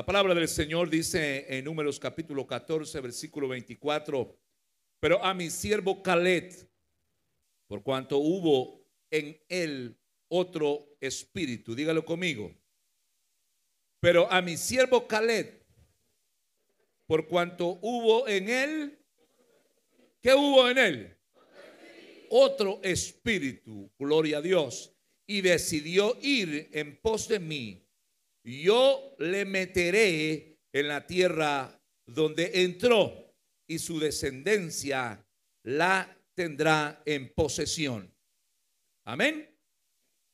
La palabra del Señor dice en Números capítulo 14, versículo 24, pero a mi siervo Caleb, por cuanto hubo en él otro espíritu, dígalo conmigo, pero a mi siervo Caleb, por cuanto hubo en él, ¿qué hubo en él? Otro espíritu, gloria a Dios, y decidió ir en pos de mí yo le meteré en la tierra donde entró y su descendencia la tendrá en posesión. Amén.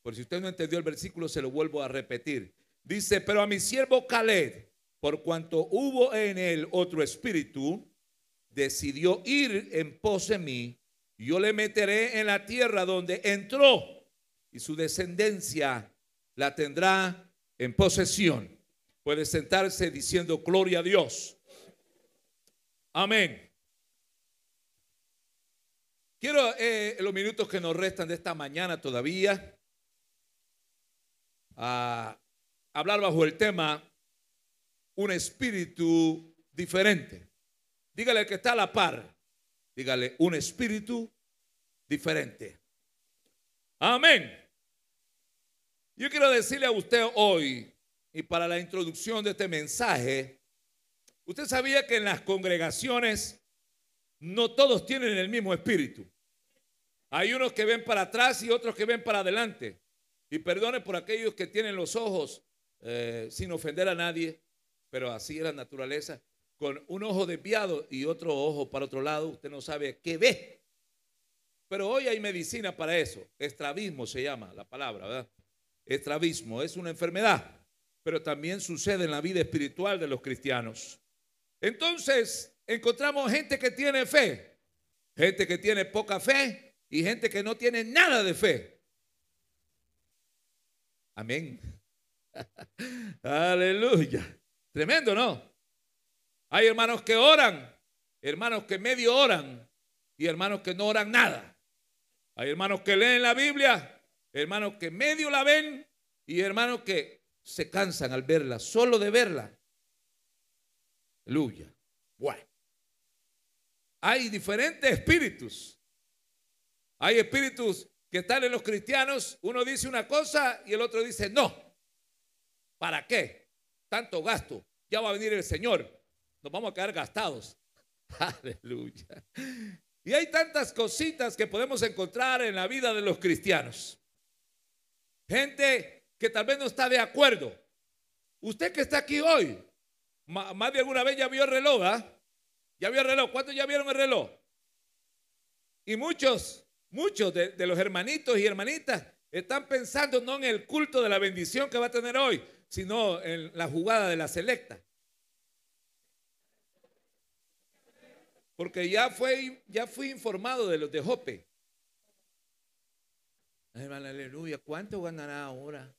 Por si usted no entendió el versículo, se lo vuelvo a repetir. Dice, pero a mi siervo Caleb, por cuanto hubo en él otro espíritu, decidió ir en pos de mí, yo le meteré en la tierra donde entró y su descendencia la tendrá en posesión. Puede sentarse diciendo gloria a Dios. Amén. Quiero eh, los minutos que nos restan de esta mañana todavía a hablar bajo el tema un espíritu diferente. Dígale que está a la par. Dígale un espíritu diferente. Amén. Yo quiero decirle a usted hoy, y para la introducción de este mensaje, usted sabía que en las congregaciones no todos tienen el mismo espíritu. Hay unos que ven para atrás y otros que ven para adelante. Y perdone por aquellos que tienen los ojos, eh, sin ofender a nadie, pero así es la naturaleza, con un ojo desviado y otro ojo para otro lado, usted no sabe qué ve. Pero hoy hay medicina para eso. Estrabismo se llama la palabra, ¿verdad? Estrabismo, es una enfermedad, pero también sucede en la vida espiritual de los cristianos. Entonces, encontramos gente que tiene fe, gente que tiene poca fe y gente que no tiene nada de fe. Amén. Aleluya. Tremendo, ¿no? Hay hermanos que oran, hermanos que medio oran y hermanos que no oran nada. Hay hermanos que leen la Biblia hermanos que medio la ven y hermanos que se cansan al verla, solo de verla. Aleluya. Bueno. Hay diferentes espíritus. Hay espíritus que están en los cristianos. Uno dice una cosa y el otro dice no. ¿Para qué? Tanto gasto. Ya va a venir el Señor. Nos vamos a quedar gastados. Aleluya. Y hay tantas cositas que podemos encontrar en la vida de los cristianos. Gente que tal vez no está de acuerdo. Usted que está aquí hoy, más de alguna vez ya vio el reloj, ¿ah? Ya vio el reloj. ¿Cuántos ya vieron el reloj? Y muchos, muchos de, los hermanitos y hermanitas están pensando no en el culto de la bendición que va a tener hoy, sino en la jugada de la selecta. Porque ya, fue, ya fui informado de los de Jope. Aleluya. ¿Cuánto ganará ahora?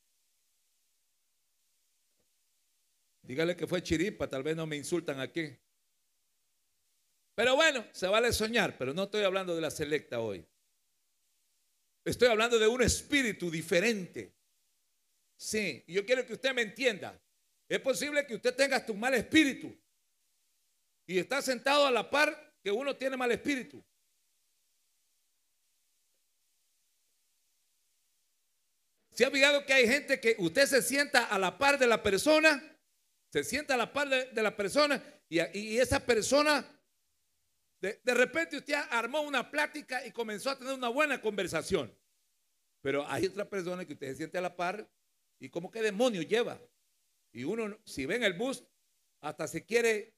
Dígale que fue chiripa, tal vez no me insultan aquí. Pero bueno, se vale soñar, pero no estoy hablando de la selecta hoy. Estoy hablando de un espíritu diferente. Sí, yo quiero que usted me entienda. Es posible que usted tenga tu mal espíritu y está sentado a la par que uno tiene mal espíritu. ¿Se ha fijado que hay gente que usted se sienta a la par de la persona? Se sienta a la par de, la persona y, esa persona, de, repente usted armó una plática y comenzó a tener una buena conversación. Pero hay otra persona que usted se siente a la par y como que demonio lleva. Y uno, si ve en el bus, hasta se quiere,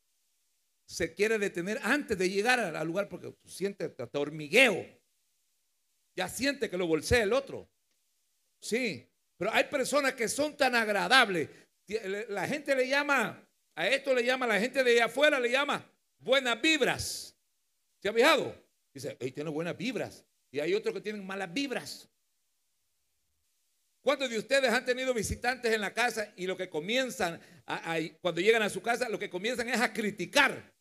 se quiere detener antes de llegar al lugar porque siente hasta hormigueo. Ya siente que lo bolsea el otro. Sí, pero hay personas que son tan agradables. La gente le llama, a esto le llama, la gente de allá afuera le llama buenas vibras. ¿Se ha fijado? Dice, hey, tiene buenas vibras. Y hay otros que tienen malas vibras. ¿Cuántos de ustedes han tenido visitantes en la casa y lo que comienzan, cuando llegan a su casa, lo que comienzan es a criticar?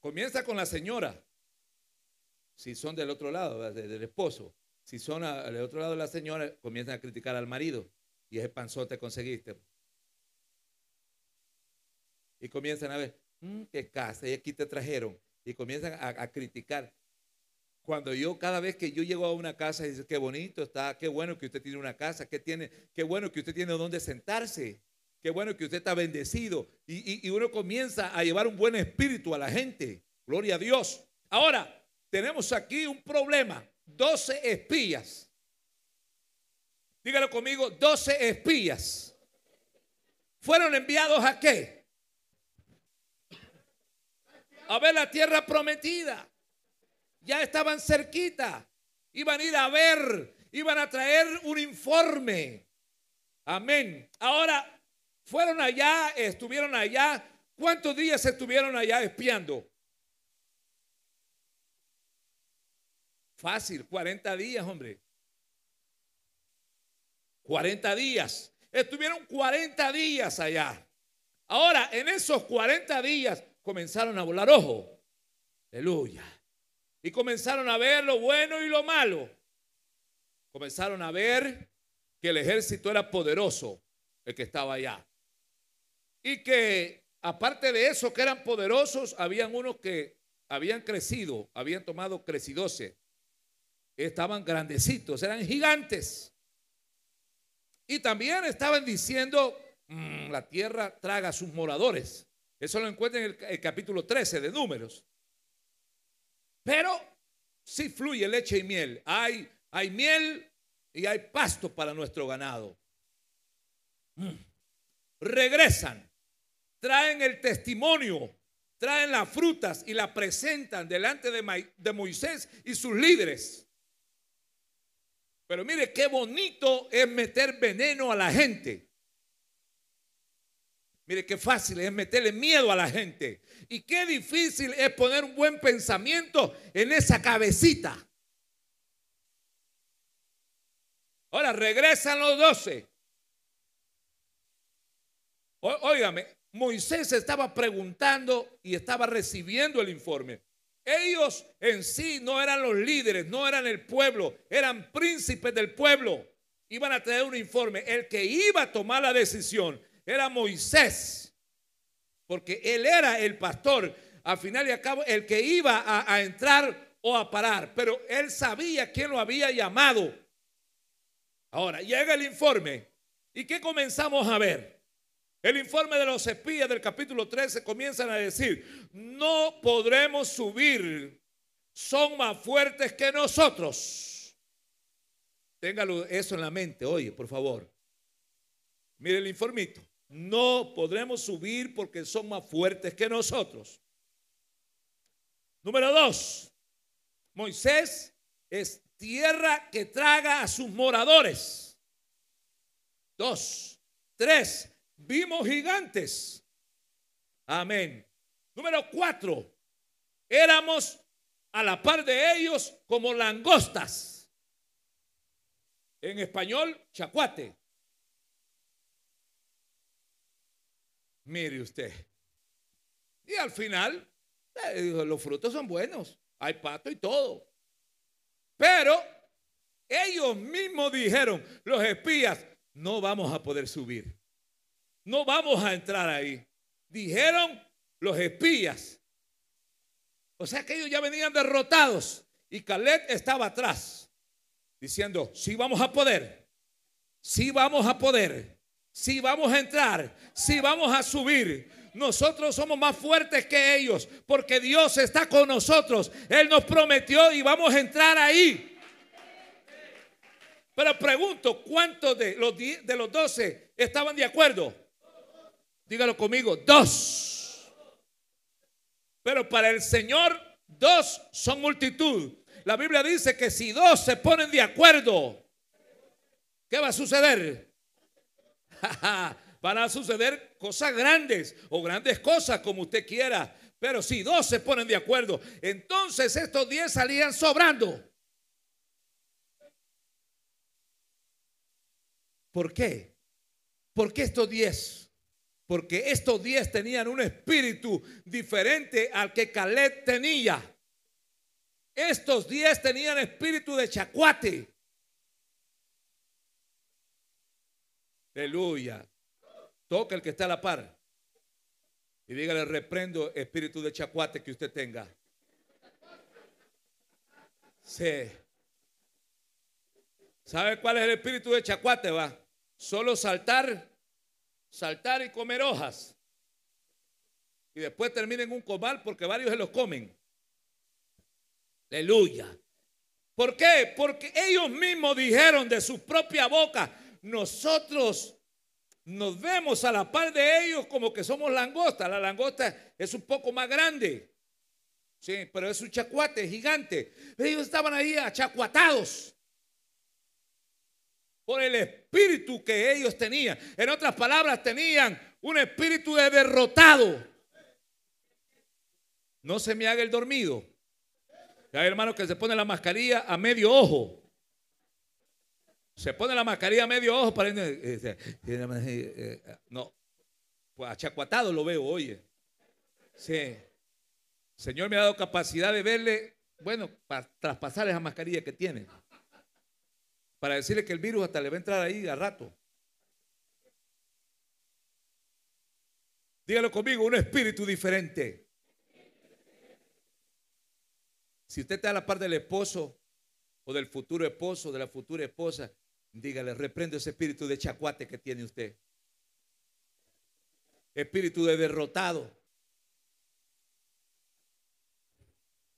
Comienza con la señora si son del otro lado, del esposo. Si son del otro lado de la señora, comienzan a criticar al marido. y ese panzón te conseguiste. Y comienzan a ver, "Mm, qué casa, y aquí te trajeron. Y comienzan a, criticar. Cuando yo, cada vez que yo llego a una casa, dice, qué bonito está, qué bueno que usted tiene una casa, qué, tiene, qué bueno que usted tiene donde sentarse, qué bueno que usted está bendecido. Y, y- y uno comienza a llevar un buen espíritu a la gente. Gloria a Dios. Ahora, tenemos aquí un problema. 12 espías. Dígalo conmigo, 12 espías. ¿Fueron enviados a qué? A ver la tierra prometida ya estaban cerquita. Iban a ir a ver, iban a traer un informe. Amén. Ahora, fueron allá, estuvieron allá. ¿Cuántos días estuvieron allá espiando? Fácil, 40 días, hombre. 40 días. Estuvieron 40 días allá. Ahora, en esos 40 días comenzaron a volar ojo. Aleluya. Y comenzaron a ver lo bueno y lo malo. Comenzaron a ver que el ejército era poderoso, el que estaba allá. Y que aparte de eso, que eran poderosos, habían unos que habían crecido, habían tomado crecidose. Estaban grandecitos, eran gigantes. Y también estaban diciendo, "Mm, la tierra traga a sus moradores. Eso lo encuentran en el, capítulo 13 de Números. Pero sí fluye leche y miel. Hay, hay miel y hay pasto para nuestro ganado. Mm. Regresan, traen el testimonio, traen las frutas y la presentan delante de, de Moisés y sus líderes. Pero mire qué bonito es meter veneno a la gente. Mire qué fácil es meterle miedo a la gente. Y qué difícil es poner un buen pensamiento en esa cabecita. Ahora regresan los doce. Óigame, Moisés estaba preguntando y estaba recibiendo el informe. Ellos en sí no eran los líderes, no eran el pueblo, eran príncipes del pueblo. Iban a traer un informe. El que iba a tomar la decisión era Moisés, porque él era el pastor. Al final y al cabo, el que iba a, a entrar o a parar, pero él sabía quién lo había llamado. Ahora, llega el informe. ¿Y qué comenzamos a ver? El informe de los espías del capítulo 13 comienzan a decir, no podremos subir, son más fuertes que nosotros. Téngalo eso en la mente, oye, por favor. Mire el informito. No podremos subir porque son más fuertes que nosotros. Número dos, Moisés es tierra que traga a sus moradores. Dos, tres, vimos gigantes. Amén. Número cuatro, éramos a la par de ellos como langostas. En español, chacuate. Mire usted. Y al final, eh, los frutos son buenos. Hay pato y todo. Pero ellos mismos dijeron, los espías, no vamos a poder subir. No vamos a entrar ahí. Dijeron los espías. O sea que ellos ya venían derrotados. Y Caleb estaba atrás, diciendo, sí vamos a poder. Sí vamos a poder. Sí vamos a entrar. Sí vamos a subir. Nosotros somos más fuertes que ellos porque Dios está con nosotros. Él nos prometió y vamos a entrar ahí. Pero pregunto, ¿cuántos de los, de los 12 estaban de acuerdo? Dígalo conmigo, dos. Pero para el Señor, dos son multitud. La Biblia dice que si dos se ponen de acuerdo, ¿qué va a suceder? Van a suceder cosas grandes o grandes cosas como usted quiera. Pero si dos se ponen de acuerdo, entonces estos diez salían sobrando. ¿Por qué? ¿Por qué estos diez? Porque estos diez tenían un espíritu diferente al que Caleb tenía. Estos diez tenían espíritu de chacuate. Aleluya. Toca el que está a la par. Y dígale, reprendo espíritu de chacuate que usted tenga. Sí. ¿Sabe cuál es el espíritu de chacuate? Va. Solo saltar, saltar y comer hojas. Y después terminen un comal porque varios se los comen. Aleluya. ¿Por qué? Porque ellos mismos dijeron de su propia boca, nosotros nos vemos a la par de ellos como que somos langosta. La langosta es un poco más grande. Sí, pero es un chacuate gigante. Ellos estaban ahí achacuatados por el espíritu que ellos tenían. En otras palabras, tenían un espíritu de derrotado. No se me haga el dormido. Hay hermanos que se pone la mascarilla a medio ojo. Se pone la mascarilla a medio ojo para... Eh, eh, no, pues achacuatado lo veo, oye. Sí. Señor me ha dado capacidad de verle, bueno, para traspasar esa mascarilla que tiene. Para decirle que el virus hasta le va a entrar ahí a rato. Dígalo conmigo, un espíritu diferente. Si usted está a la par del esposo o del futuro esposo, de la futura esposa, dígale, reprendo ese espíritu de chacuate que tiene usted. Espíritu de derrotado.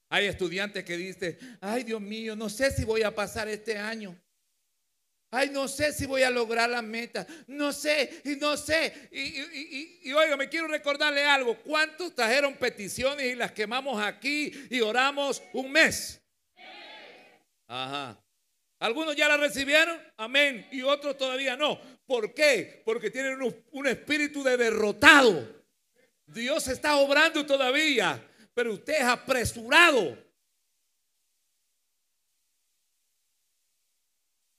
Hay estudiantes que dicen, ay Dios mío, no sé si voy a pasar este año. Ay, no sé si voy a lograr la meta. No sé, y no sé. Y, oiga, me quiero recordarle algo. ¿Cuántos trajeron peticiones y las quemamos aquí y oramos un mes? Ajá. Algunos ya la recibieron, amén, y otros todavía no. ¿Por qué? Porque tienen un espíritu de derrotado. Dios está obrando todavía pero usted es apresurado.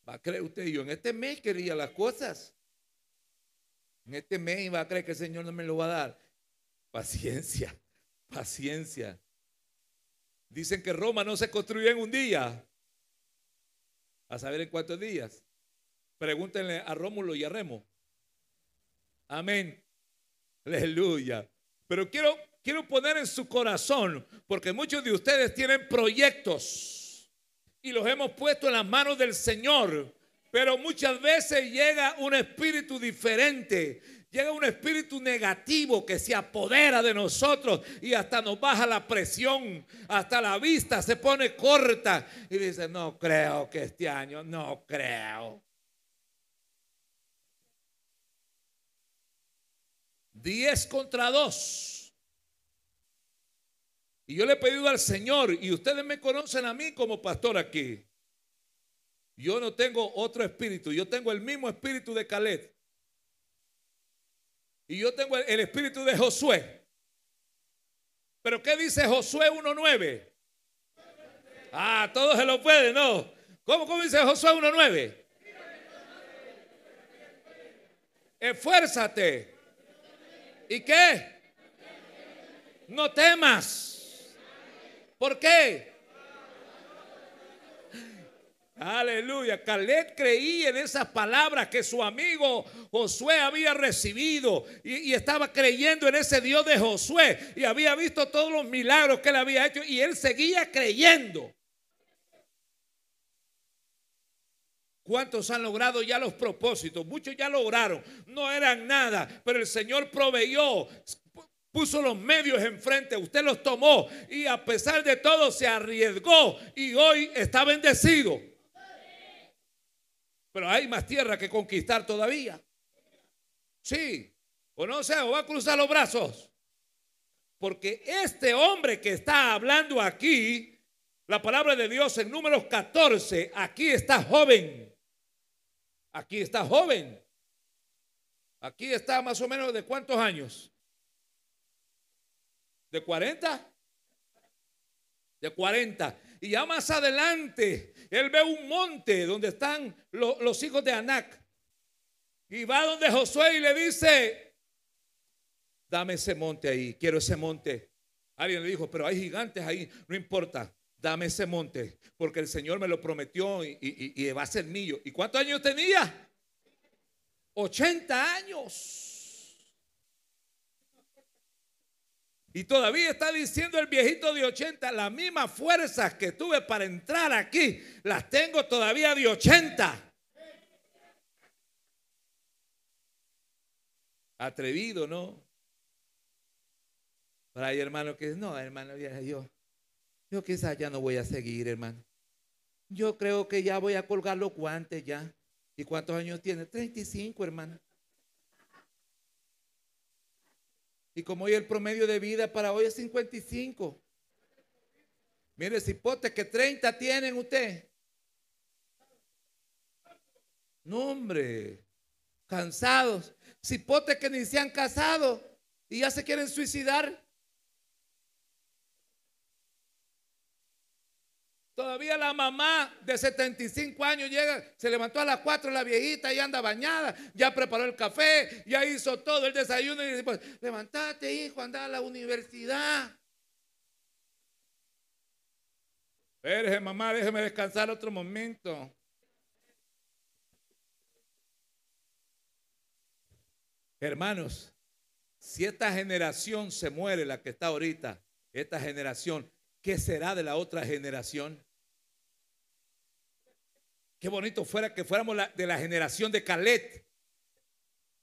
Va a creer usted, yo en este mes quería las cosas. En este mes va a creer que el Señor no me lo va a dar. Paciencia, paciencia. Dicen que Roma no se construyó en un día. A saber en cuántos días. Pregúntenle a Rómulo y a Remo. Amén. Aleluya. Pero quiero quiero poner en su corazón, porque muchos de ustedes tienen proyectos y los hemos puesto en las manos del Señor, pero muchas veces llega un espíritu diferente. Llega un espíritu negativo que se apodera de nosotros y hasta nos baja la presión, hasta la vista se pone corta y dice, no creo que este año, no creo. Diez contra dos. Y yo le he pedido al Señor, y ustedes me conocen a mí como pastor aquí. Yo no tengo otro espíritu, yo tengo el mismo espíritu de Caleb. Y yo tengo el, espíritu de Josué. Pero ¿qué dice Josué 1.9? Ah, todos se lo pueden, ¿no? ¿Cómo, cómo dice Josué 1.9? Esfuérzate. ¿Y qué? No temas. ¿Por qué? Aleluya. Caleb creía en esas palabras que su amigo Josué había recibido y, estaba creyendo en ese Dios de Josué y había visto todos los milagros que él había hecho y él seguía creyendo. ¿Cuántos han logrado ya los propósitos? Muchos ya lograron. No eran nada, pero el Señor proveyó puso los medios enfrente, usted los tomó y a pesar de todo se arriesgó y hoy está bendecido. Pero hay más tierra que conquistar todavía. Sí, o no sé, o va a cruzar los brazos. Porque este hombre que está hablando aquí, la palabra de Dios en números 14, aquí está joven. Aquí está joven. Aquí está más o menos de cuántos años. ¿De 40? De 40. Y ya más adelante, él ve un monte donde están los hijos de Anac. Y va donde Josué y le dice, dame ese monte ahí, quiero ese monte. Alguien le dijo, pero hay gigantes ahí, no importa, dame ese monte, porque el Señor me lo prometió y, y va a ser mío. ¿Y cuántos años tenía? 80 años. Y todavía está diciendo el viejito de 80, las mismas fuerzas que tuve para entrar aquí, las tengo todavía de 80. Atrevido, ¿no? Pero hay hermanos que no, hermano, yo, yo quizás ya no voy a seguir, hermano. Yo creo que ya voy a colgar los guantes ya. ¿Y cuántos años tiene? 35, hermano. Y como hoy el promedio de vida para hoy es 55. Mire, cipote que 30 tienen usted. No, hombre. Cansados. Cipotes que ni se han casado y ya se quieren suicidar. Todavía la mamá de 75 años llega, se levantó a las 4 la viejita y anda bañada, ya preparó el café, ya hizo todo el desayuno y dice, pues, levantate hijo, anda a la universidad. Espérese mamá, déjeme descansar otro momento. Hermanos, si esta generación se muere, la que está ahorita, esta generación, ¿qué será de la otra generación? Qué bonito fuera que fuéramos de la generación de Calet.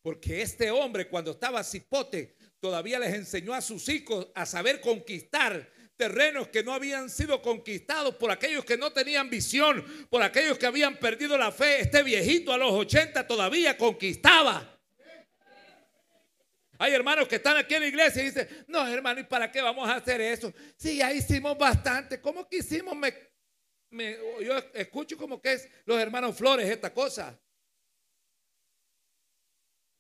Porque este hombre cuando estaba cipote todavía les enseñó a sus hijos a saber conquistar terrenos que no habían sido conquistados por aquellos que no tenían visión, por aquellos que habían perdido la fe. Este viejito a los 80 todavía conquistaba. Hay hermanos que están aquí en la iglesia y dicen, no hermano, ¿y para qué vamos a hacer eso? Si ya hicimos bastante, ¿cómo que hicimos? Me yo escucho como que es los hermanos Flores esta cosa.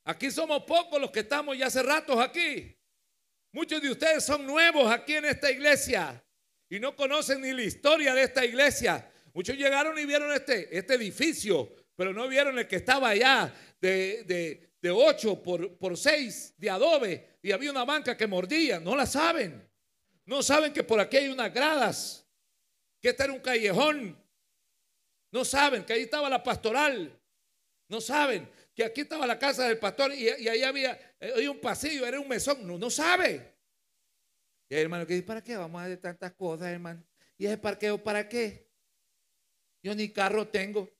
Aquí somos pocos los que estamos ya hace ratos aquí. Muchos de ustedes son nuevos aquí en esta iglesia y no conocen ni la historia de esta iglesia. Muchos llegaron y vieron este, este edificio, pero no vieron el que estaba allá de, de, de 8 por, por 6 de adobe y había una banca que mordía. No la saben. No saben que por aquí hay unas gradas que este era un callejón. No saben que ahí estaba la pastoral. No saben que aquí estaba la casa del pastor y, ahí había, eh, un pasillo, era un mesón. No, no sabe. Y hay hermano que dice, ¿para qué vamos a hacer tantas cosas, hermano? ¿Y ese parqueo para qué? Yo ni carro tengo.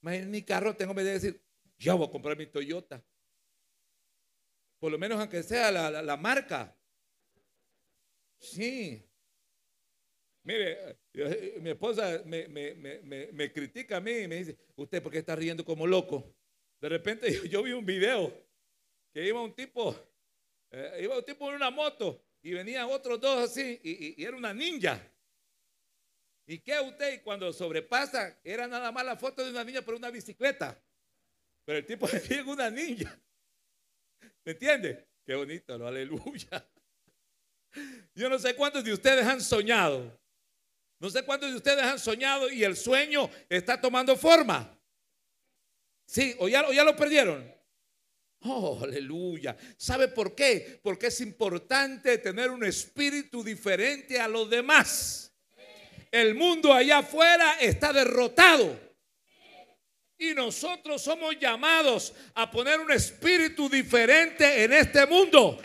Ni carro tengo, me debe decir, yo voy a comprar mi Toyota. Por lo menos aunque sea la, la marca. Sí. Mire, mi esposa me, critica a mí y me dice, usted por qué está riendo como loco. De repente yo, vi un video que iba un tipo, eh, iba un tipo en una moto y venían otros dos así y, era una ninja. ¿Y qué usted? Y cuando sobrepasa, era nada más la foto de una niña por una bicicleta. Pero el tipo es una ninja. ¿Me entiende? Qué bonito, lo aleluya. Yo no sé cuántos de ustedes han soñado no sé cuántos de ustedes han soñado y el sueño está tomando forma. Sí, o ya, ya lo perdieron. Oh, aleluya. ¿Sabe por qué? Porque es importante tener un espíritu diferente a los demás. El mundo allá afuera está derrotado. Y nosotros somos llamados a poner un espíritu diferente en este mundo.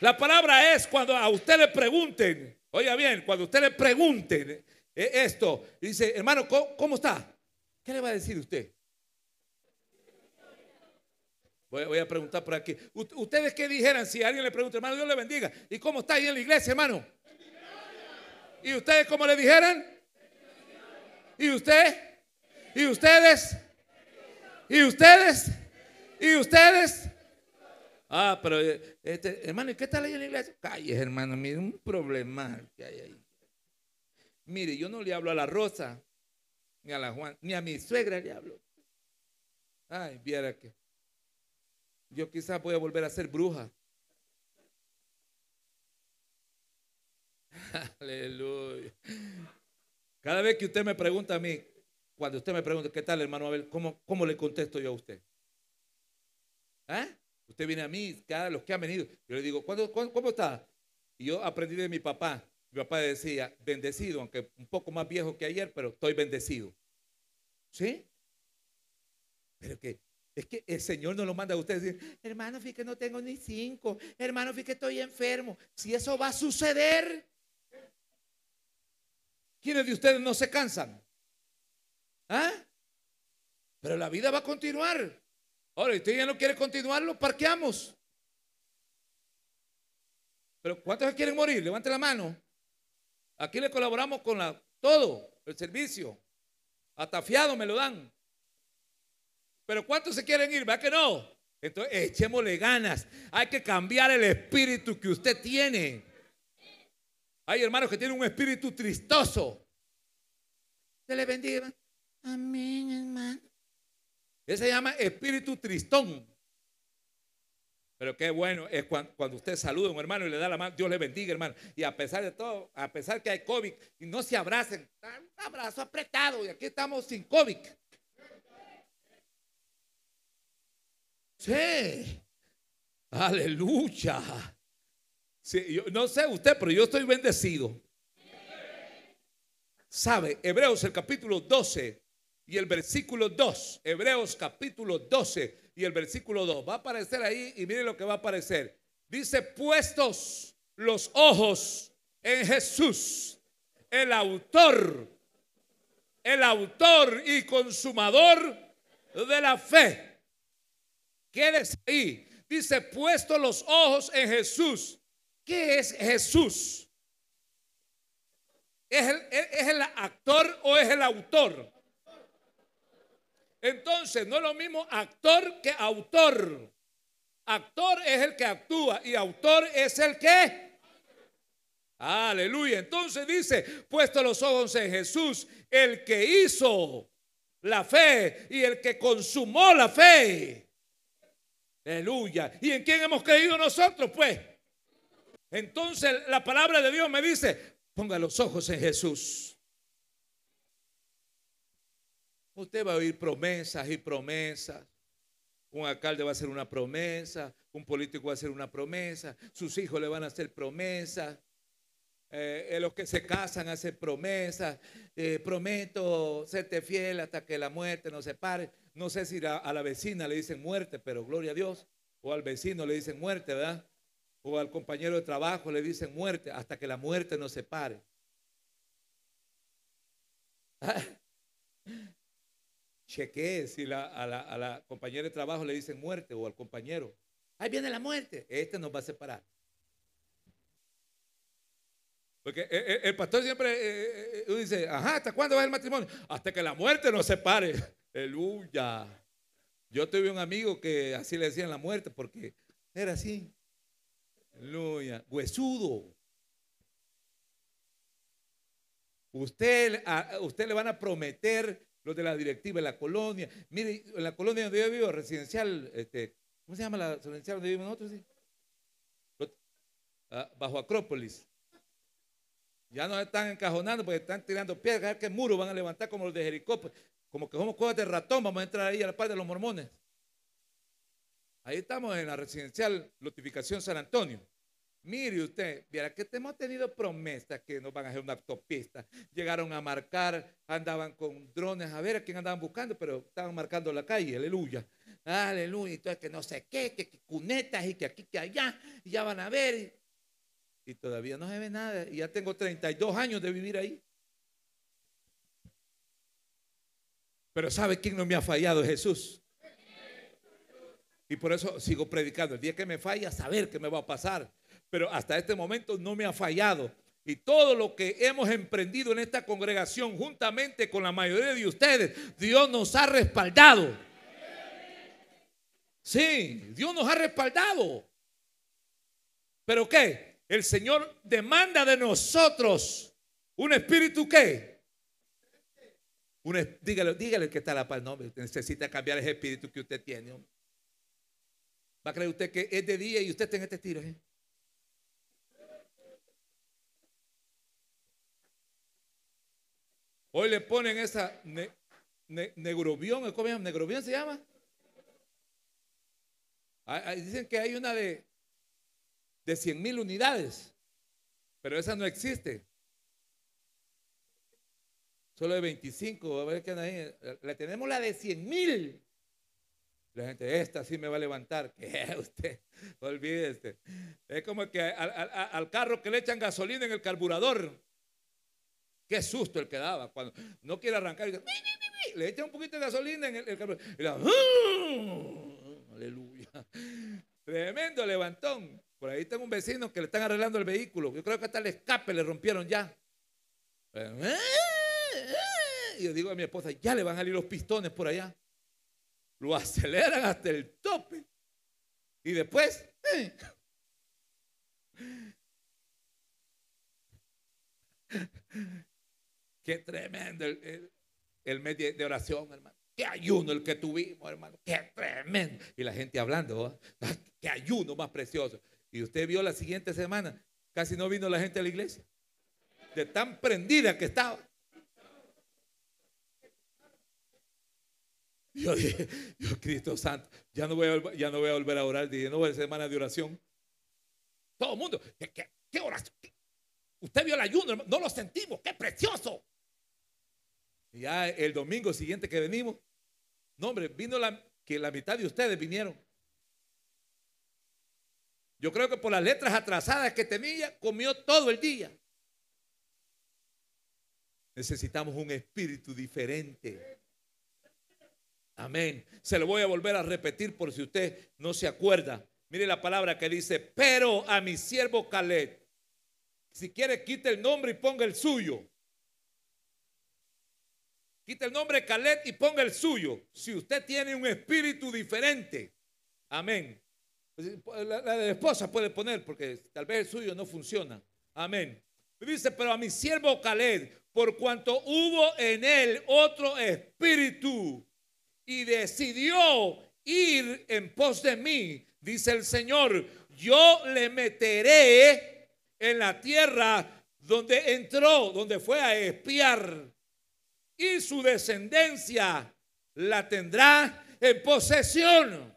La palabra es cuando a usted le pregunten, Oiga bien, cuando usted le pregunte eh, esto, dice, hermano, ¿cómo, está? ¿Qué le va a decir usted? Voy, a preguntar por aquí. ¿Ustedes qué dijeran si alguien le pregunta, hermano, Dios le bendiga? ¿Y cómo está ahí en la iglesia, hermano? ¿Y ustedes cómo le dijeran? ¿Y usted? ¿Y ustedes? ¿Y ustedes? ¿Y ustedes? Ah, pero eh, este, hermano, qué tal ahí en la iglesia? Calles, hermano, mire, un problema. Mire, yo no le hablo a la Rosa, ni a la Juan, ni a mi suegra le hablo. Ay, viera que yo quizás voy a volver a ser bruja. Aleluya. Cada vez que usted me pregunta a mí, cuando usted me pregunta, ¿qué tal, hermano Abel? ¿Cómo, cómo le contesto yo a usted? ¿Eh? Usted viene a mí, cada los que han venido, yo le digo, cómo está? Y yo aprendí de mi papá. Mi papá decía, bendecido, aunque un poco más viejo que ayer, pero estoy bendecido. ¿Sí? Pero que Es que el Señor no lo manda a ustedes decir, hermano, fíjate que no tengo ni cinco, hermano, fíjate que estoy enfermo. Si eso va a suceder, ¿quiénes de ustedes no se cansan? ¿Ah? Pero la vida va a continuar. Ahora, usted ya no quiere continuarlo, parqueamos. Pero ¿cuántos quieren morir? Levante la mano. Aquí le colaboramos con la, todo, el servicio. Atafiado me lo dan. Pero ¿cuántos se quieren ir? ¿Va que no? Entonces echémosle ganas. Hay que cambiar el espíritu que usted tiene. Hay hermanos que tienen un espíritu tristoso. Se le bendiga. Amén, hermano. Ese se llama espíritu tristón. Pero qué bueno es cuando, usted saluda a un hermano y le da la mano, Dios le bendiga, hermano. Y a pesar de todo, a pesar que hay COVID, y no se abracen, un abrazo apretado, y aquí estamos sin COVID. Sí, aleluya. yo, no sé usted, pero yo estoy bendecido. ¿Sabe? Hebreos el capítulo 12 y el versículo 2. Hebreos capítulo 12 y el versículo 2. Va a aparecer ahí y mire lo que va a aparecer. Dice, puestos los ojos en Jesús, el autor, el autor y consumador de la fe. Quédese ahí. Dice, puestos los ojos en Jesús. ¿Qué es Jesús? ¿Es el, ¿Es el, actor o es el autor? Entonces, no es lo mismo actor que autor. Actor es el que actúa y autor es el que... Aleluya. Entonces dice, puesto los ojos en Jesús, el que hizo la fe y el que consumó la fe. Aleluya. ¿Y en quién hemos creído nosotros? Pues. Entonces la palabra de Dios me dice, ponga los ojos en Jesús. Usted va a oír promesas y promesas. Un alcalde va a hacer una promesa, un político va a hacer una promesa, sus hijos le van a hacer promesas. Eh, los que se casan hacen promesas. Eh, prometo serte fiel hasta que la muerte nos separe. No sé si a, la vecina le dicen muerte, pero gloria a Dios. O al vecino le dicen muerte, ¿verdad? O al compañero de trabajo le dicen muerte hasta que la muerte nos separe. chequee si a, la, compañera de trabajo le dicen muerte o al compañero. Ahí viene la muerte. Este nos va a separar. Porque eh, eh, el, pastor siempre eh, dice, ajá, ¿hasta cuándo va el matrimonio? Hasta que la muerte nos separe. Aleluya. Yo tuve un amigo que así le decían la muerte porque era así. Aleluya. Huesudo. Usted, usted le van a prometer los de la directiva la colonia. Mire, en la colonia donde yo vivo, residencial, este, ¿cómo se llama la residencial donde vivimos nosotros? Ah, bajo Acrópolis. Ya nos están encajonando porque están tirando piedras, que muro van a levantar como los de Jericó, pues, como que somos cosas de ratón, vamos a entrar ahí a la par de los mormones. Ahí estamos en la residencial Notificación San Antonio. Mire usted, viera que hemos tenido promesas que nos van a hacer una autopista. Llegaron a marcar, andaban con drones a ver a quién andaban buscando, pero estaban marcando la calle, aleluya. Aleluya, entonces que no sé qué, que, cunetas y que aquí, que allá, y ya van a ver. Y, todavía no se ve nada. Y ya tengo 32 años de vivir ahí. Pero ¿sabe quién no me ha fallado? Jesús. Y por eso sigo predicando. El día que me falla, saber qué me va a pasar pero hasta este momento no me ha fallado. Y todo lo que hemos emprendido en esta congregación, juntamente con la mayoría de ustedes, Dios nos ha respaldado. Sí, Dios nos ha respaldado. ¿Pero qué? El Señor demanda de nosotros un espíritu que. dígale, dígale que está la paz. No, necesita cambiar ese espíritu que usted tiene. Va a creer usted que es de día y usted está en este tiro. ¿eh? Hoy le ponen esa negrobión, ¿cómo se llama? ¿Negrobión se llama? dicen que hay una de, de 100 mil unidades, pero esa no existe. Solo de 25, a ver qué ahí. Le tenemos la de 100 mil. La gente, esta sí me va a levantar. ¿Qué usted? Olvídese. Es como que al carro que le echan gasolina en el carburador. Qué susto el que daba. Cuando no quiere arrancar, y le echan un poquito de gasolina en el, el carburador. Y "Ah". aleluya. Tremendo levantón. Por ahí tengo un vecino que le están arreglando el vehículo. Yo creo que hasta el escape le rompieron ya. Y yo digo a mi esposa, ya le van a salir los pistones por allá. Lo aceleran hasta el tope. Y después, eh. Qué tremendo el, mes de oración, hermano. Qué ayuno el que tuvimos, hermano. Qué tremendo. Y la gente hablando. Ah, qué ayuno más precioso. Y usted vio la siguiente semana, casi no vino la gente a la iglesia. De tan prendida que estaba. Yo dije, yo, Cristo Santo, ya no voy a, ya no voy a volver a orar. Dije, no voy a semana de oración. Todo el mundo, ¿qué, oración? Usted vio el ayuno, hermano? no lo sentimos, qué precioso. Ya el domingo siguiente que venimos, no hombre, vino la, que la mitad de ustedes vinieron. Yo creo que por las letras atrasadas que tenía, comió todo el día. Necesitamos un espíritu diferente. Amén. Se lo voy a volver a repetir por si usted no se acuerda. Mire la palabra que dice, pero a mi siervo Caleb, si quiere quite el nombre y ponga el suyo. Quite el nombre Caleb y ponga el suyo. Si usted tiene un espíritu diferente. Amén. Pues, La, la de la esposa puede poner porque tal vez el suyo no funciona. Amén. Dice, pero a mi siervo Caleb, por cuanto hubo en él otro espíritu y decidió ir en pos de mí, dice el Señor, yo le meteré en la tierra donde entró, donde fue a espiar, y su descendencia la tendrá en posesión.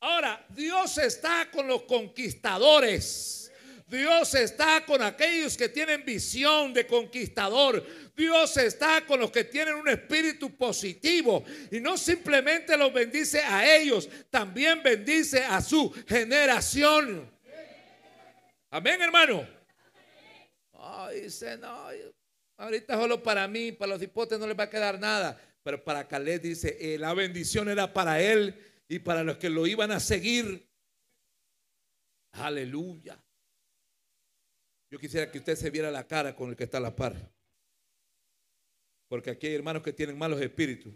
Ahora, Dios está con los conquistadores. Dios está con aquellos que tienen visión de conquistador. Dios está con los que tienen un espíritu positivo. Y no simplemente los bendice a ellos, también bendice a su generación. Amén, hermano. Ay, dice, no, ahorita solo para mí, para los hipotes no les va a quedar nada. Pero para Caleb dice, eh, la bendición era para él y para los que lo iban a seguir. Aleluya. Yo quisiera que usted se viera la cara con el que está a la par. Porque aquí hay hermanos que tienen malos espíritus.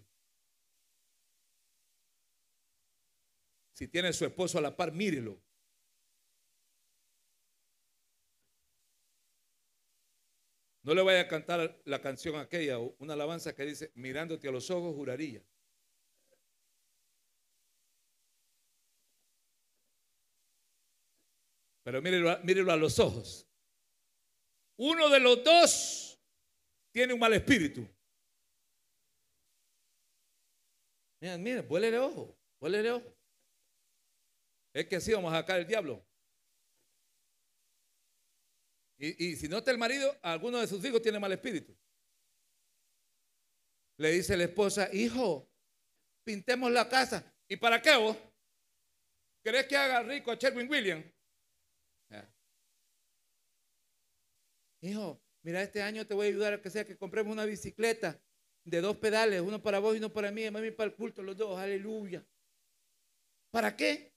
Si tiene su esposo a la par, mírelo. No le vaya a cantar la canción aquella, una alabanza que dice, mirándote a los ojos, juraría. Pero mírelo, mírelo a los ojos. Uno de los dos tiene un mal espíritu. Miren, miren, vuélele ojo, vuélele ojo. Es que así vamos a sacar el diablo. Y, y si no está el marido, alguno de sus hijos tiene mal espíritu. Le dice la esposa, hijo, pintemos la casa. ¿Y para qué vos? ¿Querés que haga rico a Sherwin Williams? Hijo, mira, este año te voy a ayudar a que sea que compremos una bicicleta de dos pedales, uno para vos y uno para mí, mami para el culto, los dos, aleluya. ¿Para qué?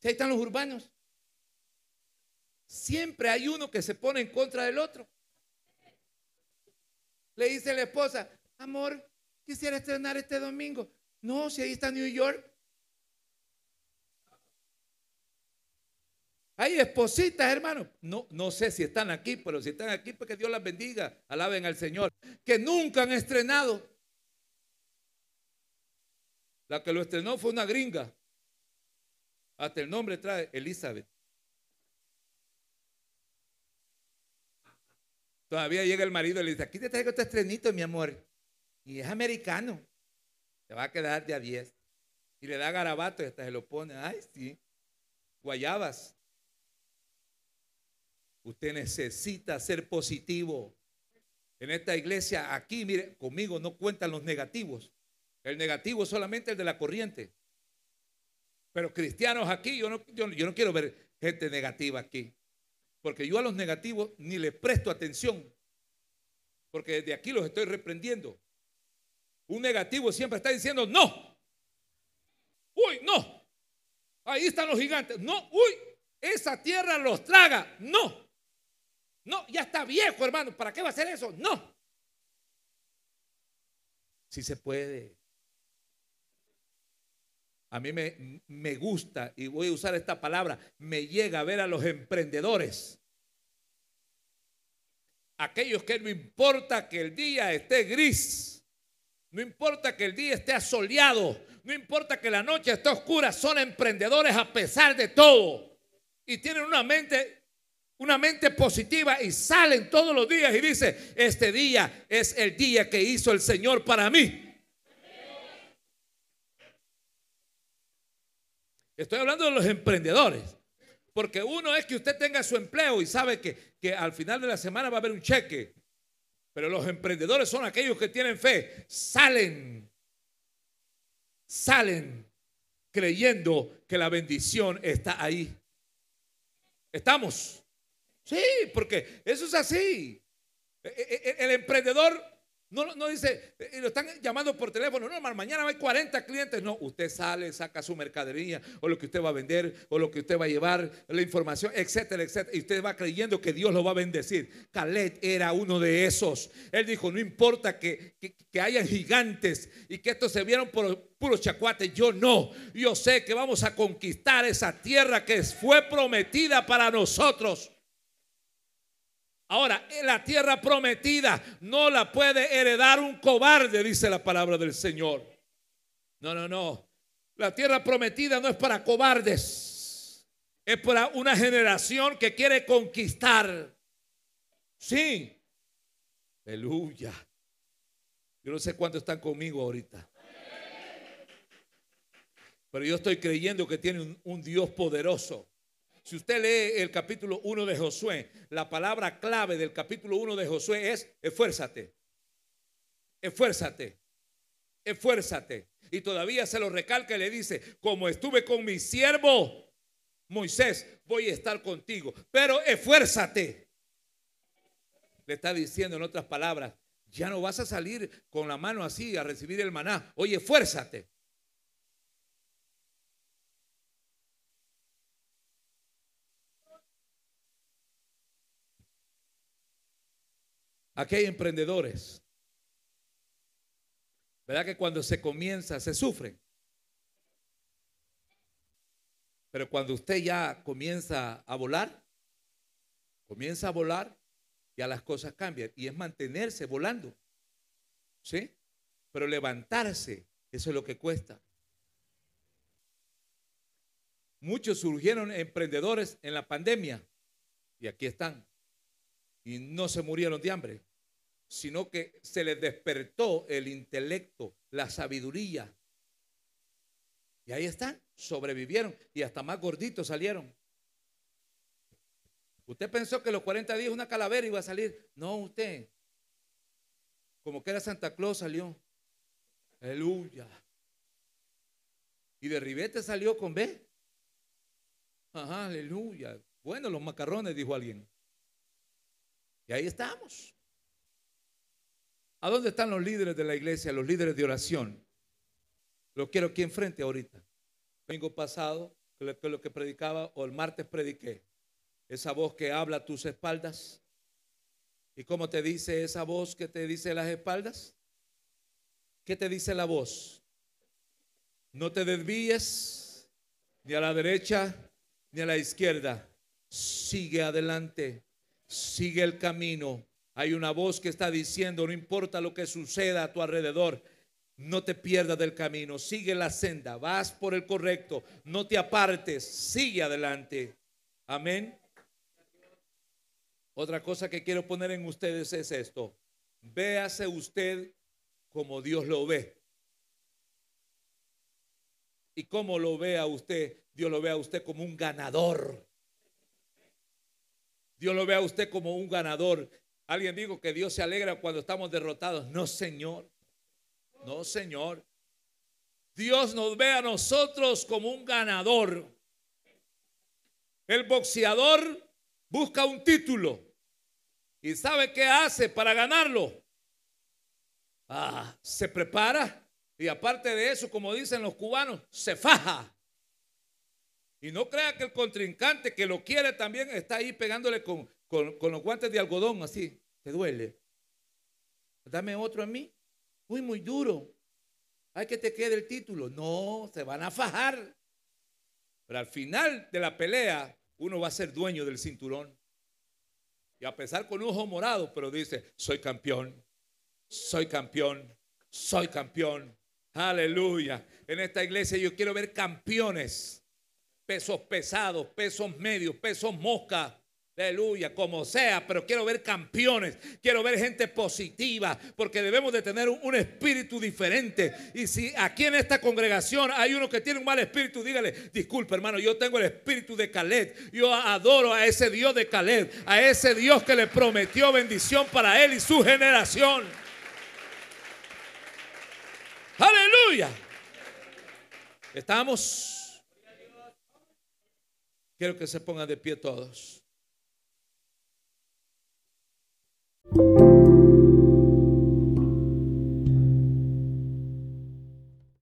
Si ahí están los urbanos. Siempre hay uno que se pone en contra del otro. Le dice la esposa, amor, quisiera estrenar este domingo. No, si ahí está New York. Hay espositas, hermano. No, no sé si están aquí, pero si están aquí, pues que Dios las bendiga. Alaben al Señor. Que nunca han estrenado. La que lo estrenó fue una gringa. Hasta el nombre trae Elizabeth. Todavía llega el marido y le dice, aquí te traigo este estrenito, mi amor. Y es americano. Te va a quedar de a 10. Y le da garabato y hasta se lo pone. Ay, sí. Guayabas. Usted necesita ser positivo. En esta iglesia, aquí, mire, conmigo no cuentan los negativos. El negativo es solamente el de la corriente. Pero cristianos aquí, yo no, yo, no quiero ver gente negativa aquí. Porque yo a los negativos ni les presto atención. Porque desde aquí los estoy reprendiendo. Un negativo siempre está diciendo no. Uy, no. Ahí están los gigantes. No, uy, esa tierra los traga. No. No, ya está viejo, hermano. ¿Para qué va a hacer eso? No. Si se puede. A mí me, me, gusta, y voy a usar esta palabra, me llega a ver a los emprendedores. Aquellos que no importa que el día esté gris, no importa que el día esté asoleado, no importa que la noche esté oscura, son emprendedores a pesar de todo. Y tienen una mente una mente positiva y salen todos los días y dice, este día es el día que hizo el Señor para mí. Estoy hablando de los emprendedores. Porque uno es que usted tenga su empleo y sabe que, que al final de la semana va a haber un cheque. Pero los emprendedores son aquellos que tienen fe. Salen, salen creyendo que la bendición está ahí. ¿Estamos? Sí, porque eso es así. E, e, e, el emprendedor no, no dice, lo están llamando por teléfono, no, hermano, mañana hay 40 clientes. No, usted sale, saca su mercadería o lo que usted va a vender o lo que usted va a llevar, la información, etcétera, etcétera. Y usted va creyendo que Dios lo va a bendecir. Caleb era uno de esos. Él dijo, no importa que, que, que hayan gigantes y que estos se vieron por puros chacuates, yo no. Yo sé que vamos a conquistar esa tierra que fue prometida para nosotros. Ahora, la tierra prometida no la puede heredar un cobarde, dice la palabra del Señor. No, no, no. La tierra prometida no es para cobardes. Es para una generación que quiere conquistar. Sí. Aleluya. Yo no sé cuántos están conmigo ahorita. Pero yo estoy creyendo que tiene un, un Dios poderoso si usted lee el capítulo 1 de Josué, la palabra clave del capítulo 1 de Josué es esfuérzate. Esfuérzate. Esfuérzate. Y todavía se lo recalca y le dice, como estuve con mi siervo Moisés, voy a estar contigo. Pero esfuérzate. Le está diciendo en otras palabras, ya no vas a salir con la mano así a recibir el maná. Oye, esfuérzate. Aquí hay emprendedores. ¿Verdad que cuando se comienza se sufre? Pero cuando usted ya comienza a volar, comienza a volar, ya las cosas cambian. Y es mantenerse volando. ¿Sí? Pero levantarse, eso es lo que cuesta. Muchos surgieron emprendedores en la pandemia y aquí están. Y no se murieron de hambre sino que se les despertó el intelecto, la sabiduría. Y ahí están, sobrevivieron y hasta más gorditos salieron. Usted pensó que los 40 días una calavera iba a salir. No, usted. Como que era Santa Claus salió. Aleluya. Y de ribete salió con B. Ajá, aleluya. Bueno, los macarrones, dijo alguien. Y ahí estamos. ¿A dónde están los líderes de la iglesia, los líderes de oración? Lo quiero aquí enfrente ahorita. Domingo pasado, lo que predicaba, o el martes prediqué. Esa voz que habla a tus espaldas. ¿Y cómo te dice esa voz que te dice las espaldas? ¿Qué te dice la voz? No te desvíes ni a la derecha ni a la izquierda. Sigue adelante, sigue el camino hay una voz que está diciendo, no importa lo que suceda a tu alrededor, no te pierdas del camino, sigue la senda, vas por el correcto, no te apartes, sigue adelante. Amén. Otra cosa que quiero poner en ustedes es esto. Véase usted como Dios lo ve. Y como lo ve a usted, Dios lo ve a usted como un ganador. Dios lo ve a usted como un ganador. Alguien dijo que Dios se alegra cuando estamos derrotados. No, Señor. No, Señor. Dios nos ve a nosotros como un ganador. El boxeador busca un título y sabe qué hace para ganarlo. Ah, se prepara y aparte de eso, como dicen los cubanos, se faja. Y no crea que el contrincante que lo quiere también está ahí pegándole con, con, los guantes de algodón, así. Te duele. Dame otro a mí. Uy, muy duro. Hay que te quede el título. No, se van a fajar. Pero al final de la pelea, uno va a ser dueño del cinturón. Y a pesar con un ojo morado, pero dice, soy campeón, soy campeón, soy campeón. Aleluya. En esta iglesia yo quiero ver campeones pesos pesados, pesos medios, pesos mosca. Aleluya, como sea, pero quiero ver campeones, quiero ver gente positiva, porque debemos de tener un, espíritu diferente. Y si aquí en esta congregación hay uno que tiene un mal espíritu, dígale, disculpe hermano, yo tengo el espíritu de Caleb, yo adoro a ese Dios de Caleb, a ese Dios que le prometió bendición para él y su generación. Aleluya. Estamos Quiero que se pongan de pie todos.